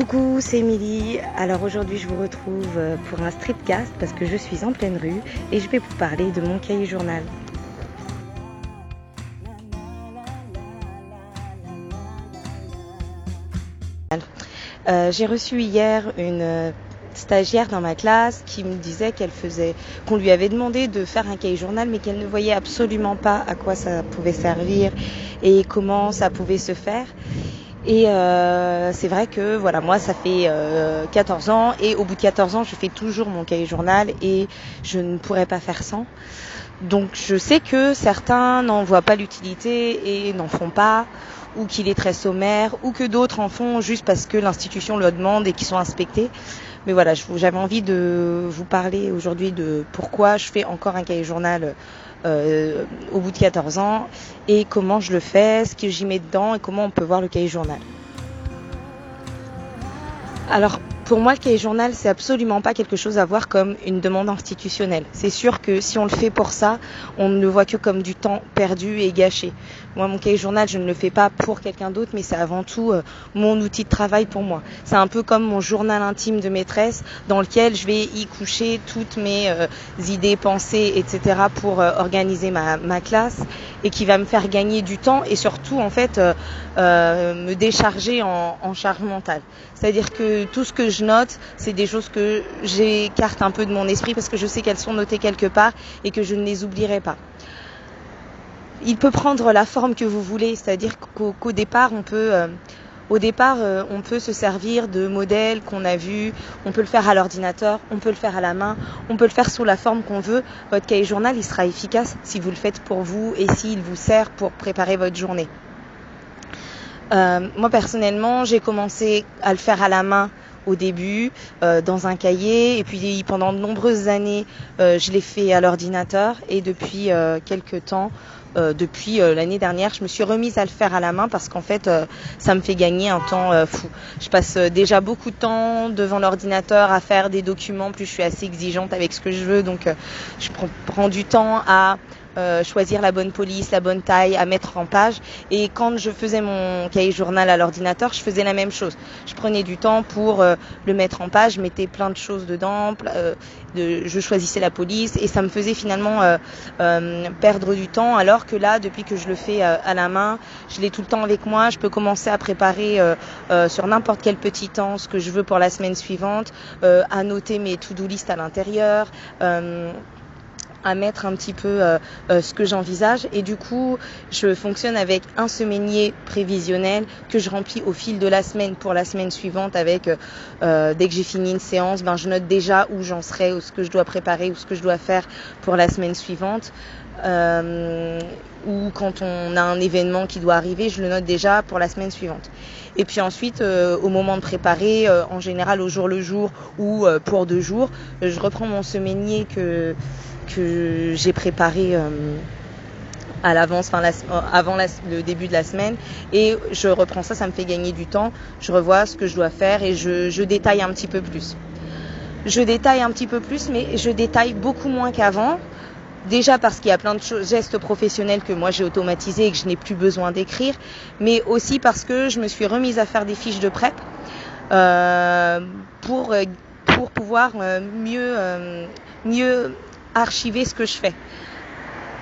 Coucou, c'est Émilie. Alors aujourd'hui, je vous retrouve euh, pour un streetcast parce que je suis en pleine rue et je vais vous parler de mon cahier journal. Euh, J'ai reçu hier une euh, stagiaire dans ma classe qui me disait qu'elle faisait, qu'on lui avait demandé de faire un cahier journal, mais qu'elle ne voyait absolument pas à quoi ça pouvait servir et comment ça pouvait se faire. Et euh, c'est vrai que voilà, moi ça fait euh, 14 ans et au bout de 14 ans, je fais toujours mon cahier journal et je ne pourrais pas faire sans. Donc je sais que certains n'en voient pas l'utilité et n'en font pas ou qu'il est très sommaire ou que d'autres en font juste parce que l'institution le demande et qu'ils sont inspectés. Mais voilà, j'avais envie de vous parler aujourd'hui de pourquoi je fais encore un cahier journal euh, au bout de 14 ans et comment je le fais, ce que j'y mets dedans et comment on peut voir le cahier journal. Alors, pour moi, le cahier journal, c'est absolument pas quelque chose à voir comme une demande institutionnelle. C'est sûr que si on le fait pour ça, on ne le voit que comme du temps perdu et gâché. Moi, mon cahier journal, je ne le fais pas pour quelqu'un d'autre, mais c'est avant tout euh, mon outil de travail pour moi. C'est un peu comme mon journal intime de maîtresse dans lequel je vais y coucher toutes mes euh, idées, pensées, etc. pour euh, organiser ma, classe et qui va me faire gagner du temps et surtout, en fait, me décharger en, en charge mentale. C'est-à-dire que tout ce que je note, c'est des choses que j'écarte un peu de mon esprit parce que je sais qu'elles sont notées quelque part et que je ne les oublierai pas. Il peut prendre la forme que vous voulez, c'est-à-dire qu'au départ, on peut, euh, au départ, euh, on peut se servir de modèles qu'on a vus, on peut le faire à l'ordinateur, on peut le faire à la main, on peut le faire sous la forme qu'on veut. Votre cahier journal, il sera efficace si vous le faites pour vous et s'il vous sert pour préparer votre journée. Euh, moi personnellement, j'ai commencé à le faire à la main au début euh, dans un cahier. Et puis pendant de nombreuses années euh, je l'ai fait à l'ordinateur. Et depuis euh, quelques temps euh, depuis euh, l'année dernière je me suis remise à le faire à la main parce qu'en fait euh, ça me fait gagner un temps fou. Je passe déjà beaucoup de temps devant l'ordinateur à faire des documents. Plus je suis assez exigeante avec ce que je veux. Donc je prends, prends du temps à euh, choisir la bonne police, la bonne taille, à mettre en page. Et quand je faisais mon cahier journal à l'ordinateur, je faisais la même chose. Je prenais du temps pour euh, le mettre en page, je mettais plein de choses dedans, euh, de, je choisissais la police et ça me faisait finalement euh, euh, perdre du temps. Alors que là, depuis que je le fais à la main, je l'ai tout le temps avec moi. Je peux commencer à préparer sur n'importe quel petit temps ce que je veux pour la semaine suivante, à noter mes to-do list à l'intérieur à mettre un petit peu euh, euh, ce que j'envisage. Et du coup je fonctionne avec un semainier prévisionnel que je remplis au fil de la semaine pour la semaine suivante avec euh, dès que j'ai fini une séance ben je note déjà où j'en serai ou ce que je dois préparer ou ce que je dois faire pour la semaine suivante. Euh, ou quand on a un événement qui doit arriver je le note déjà pour la semaine suivante. Et puis ensuite euh, au moment de préparer euh, en général au jour le jour ou euh, pour deux jours je reprends mon semainier que que j'ai préparé euh, à l'avance, enfin la, avant le début de la semaine, et je reprends ça, ça me fait gagner du temps. Je revois ce que je dois faire et je, détaille un petit peu plus. Je détaille un petit peu plus, mais je détaille beaucoup moins qu'avant. Déjà parce qu'il y a plein de gestes professionnels que moi j'ai automatisés et que je n'ai plus besoin d'écrire, mais aussi parce que je me suis remise à faire des fiches de prep euh, pour pour pouvoir euh, mieux euh, mieux archiver ce que je fais.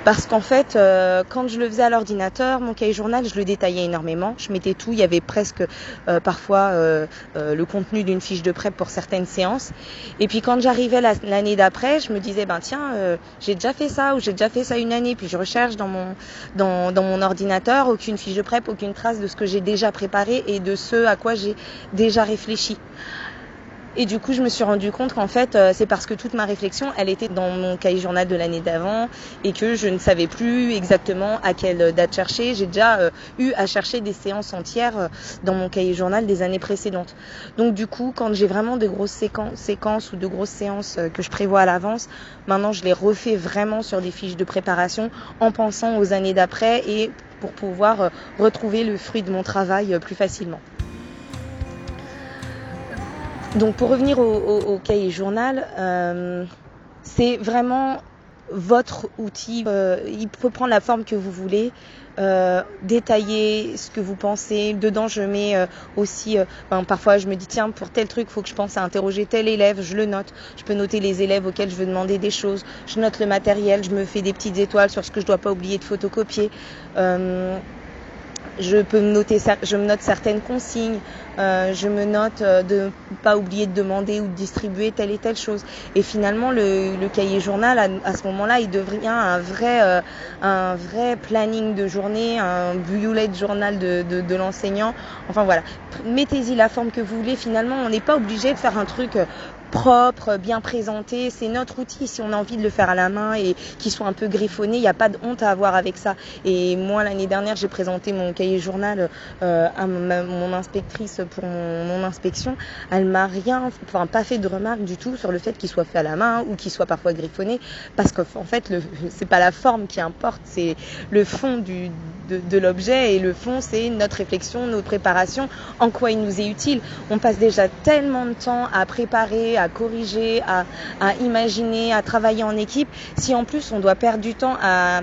Parce qu'en fait, euh, quand je le faisais à l'ordinateur, mon cahier journal, je le détaillais énormément. Je mettais tout. Il y avait presque euh, parfois euh, euh, le contenu d'une fiche de prep pour certaines séances. Et puis quand j'arrivais l'année d'après, je me disais, ben tiens, euh, j'ai déjà fait ça ou j'ai déjà fait ça une année. Puis je recherche dans mon dans, dans mon ordinateur aucune fiche de prep, aucune trace de ce que j'ai déjà préparé et de ce à quoi j'ai déjà réfléchi. Et du coup, je me suis rendu compte qu'en fait, euh, c'est parce que toute ma réflexion, elle était dans mon cahier journal de l'année d'avant et que je ne savais plus exactement à quelle date chercher. J'ai déjà euh, eu à chercher des séances entières euh, dans mon cahier journal des années précédentes. Donc du coup, quand j'ai vraiment de grosses séquences, séquences ou de grosses séances que je prévois à l'avance, maintenant je les refais vraiment sur des fiches de préparation en pensant aux années d'après et pour pouvoir retrouver le fruit de mon travail plus facilement. Donc pour revenir au, cahier journal, euh, c'est vraiment votre outil. Euh, il peut prendre la forme que vous voulez. Euh, détailler ce que vous pensez. Dedans, je mets aussi, ben, parfois je me dis tiens pour tel truc, faut que je pense à interroger tel élève, je le note. Je peux noter les élèves auxquels je veux demander des choses. Je note le matériel, je me fais des petites étoiles sur ce que je dois pas oublier de photocopier je peux me noter, je me note certaines consignes, euh, je me note euh, de pas oublier de demander ou de distribuer telle et telle chose. Et finalement, le, le cahier journal, à, ce moment-là, il devient un vrai, euh, un vrai planning de journée, un bullet journal de, de, de l'enseignant. Enfin voilà, mettez-y la forme que vous voulez. Finalement, on n'est pas obligé de faire un truc propre, bien présenté. C'est notre outil. Si on a envie de le faire à la main et qu'il soit un peu griffonné, il n'y a pas de honte à avoir avec ça. Et moi, l'année dernière, j'ai présenté mon cahier journal euh, à mon inspectrice pour mon, inspection. Elle m'a rien, enfin pas fait de remarque du tout sur le fait qu'il soit fait à la main ou qu'il soit parfois griffonné, parce qu'en fait, c'est pas la forme qui importe, c'est le fond du, de, l'objet et le fond, c'est notre réflexion, notre préparation, en quoi il nous est utile. On passe déjà tellement de temps à préparer à corriger, à, imaginer, à travailler en équipe. Si en plus on doit perdre du temps à,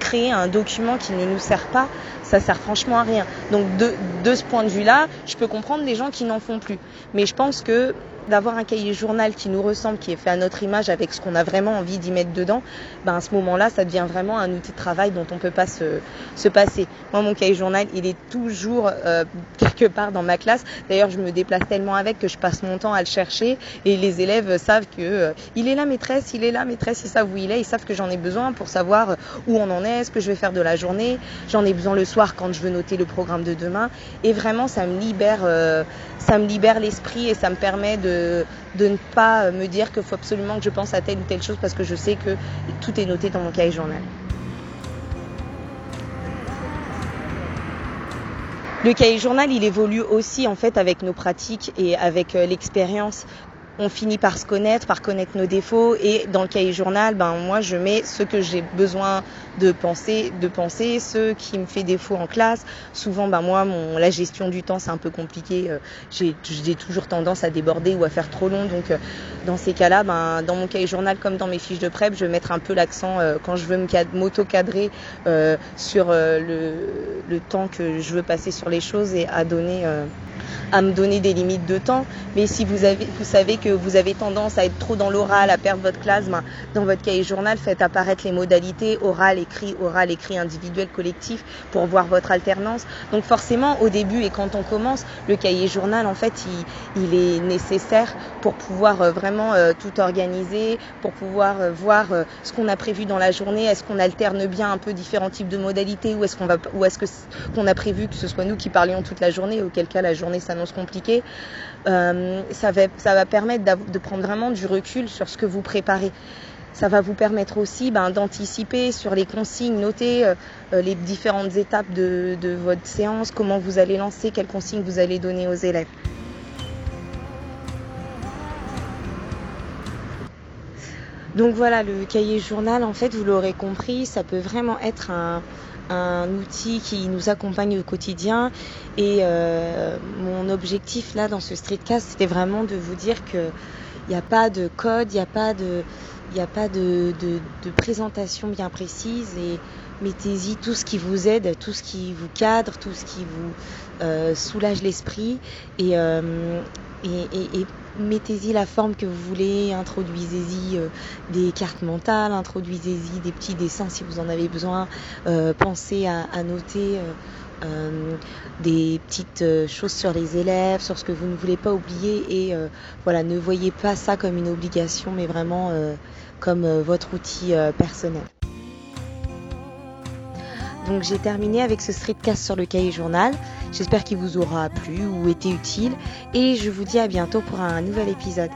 créer un document qui ne nous sert pas, ça sert franchement à rien. Donc de, de ce point de vue-là, je peux comprendre des gens qui n'en font plus. Mais je pense que d'avoir un cahier journal qui nous ressemble, qui est fait à notre image avec ce qu'on a vraiment envie d'y mettre dedans, ben à ce moment-là, ça devient vraiment un outil de travail dont on peut pas se, se passer. Moi, mon cahier journal, il est toujours euh, quelque part dans ma classe. D'ailleurs, je me déplace tellement avec que je passe mon temps à le chercher et les élèves savent que euh, il est là maîtresse, il est là maîtresse, ils savent où il est, ils savent que j'en ai besoin pour savoir où on en est, ce que je vais faire de la journée. J'en ai besoin le soir quand je veux noter le programme de demain et vraiment ça me libère, euh, ça me libère l'esprit et ça me permet de de, ne pas me dire qu'il faut absolument que je pense à telle ou telle chose parce que je sais que tout est noté dans mon cahier journal. Le cahier journal, il évolue aussi en fait avec nos pratiques et avec euh, l'expérience on finit par se connaître, par connaître nos défauts et dans le cahier journal, ben moi je mets ce que j'ai besoin de penser, de penser, ce qui me fait défaut en classe. Souvent, ben moi mon la gestion du temps c'est un peu compliqué. Euh, j'ai toujours tendance à déborder ou à faire trop long. Donc euh, dans ces cas-là, ben dans mon cahier journal comme dans mes fiches de prep, je vais mettre un peu l'accent euh, quand je veux m'auto-cadrer sur le, le temps que je veux passer sur les choses et à donner à me donner des limites de temps. Mais si vous, avez, vous savez que vous avez tendance à être trop dans l'oral, à perdre votre classe, ben, dans votre cahier journal, faites apparaître les modalités oral, écrit, oral, écrit, individuel, collectif pour voir votre alternance. Donc forcément, au début et quand on commence, le cahier journal, en fait, il, est nécessaire pour pouvoir euh, vraiment euh, tout organiser, pour pouvoir euh, voir ce qu'on a prévu dans la journée. Est-ce qu'on alterne bien un peu différents types de modalités ou est-ce qu'on va, ou est-ce que qu'on a prévu que ce soit nous qui parlions toute la journée, auquel cas la journée s'annonce compliqué, ça, va, ça va permettre de prendre vraiment du recul sur ce que vous préparez. Ça va vous permettre aussi ben, d'anticiper sur les consignes, noter euh, euh, les différentes étapes de, de votre séance, comment vous allez lancer, quelles consignes vous allez donner aux élèves. Donc voilà, le cahier journal, en fait, vous l'aurez compris, ça peut vraiment être un, un outil qui nous accompagne au quotidien. Et euh, mon objectif là dans ce streetcast, c'était vraiment de vous dire que il n'y a pas de code, il n'y a pas de, présentation bien précise et mettez-y tout ce qui vous aide, tout ce qui vous cadre, tout ce qui vous euh, soulage l'esprit et, euh, mettez-y la forme que vous voulez, introduisez-y euh, des cartes mentales, introduisez-y des petits dessins si vous en avez besoin, euh, pensez à, noter euh, des petites choses sur les élèves, sur ce que vous ne voulez pas oublier et voilà, ne voyez pas ça comme une obligation mais vraiment comme votre outil personnel. Donc j'ai terminé avec ce streetcast sur le cahier journal. J'espère qu'il vous aura plu ou été utile et je vous dis à bientôt pour un nouvel épisode.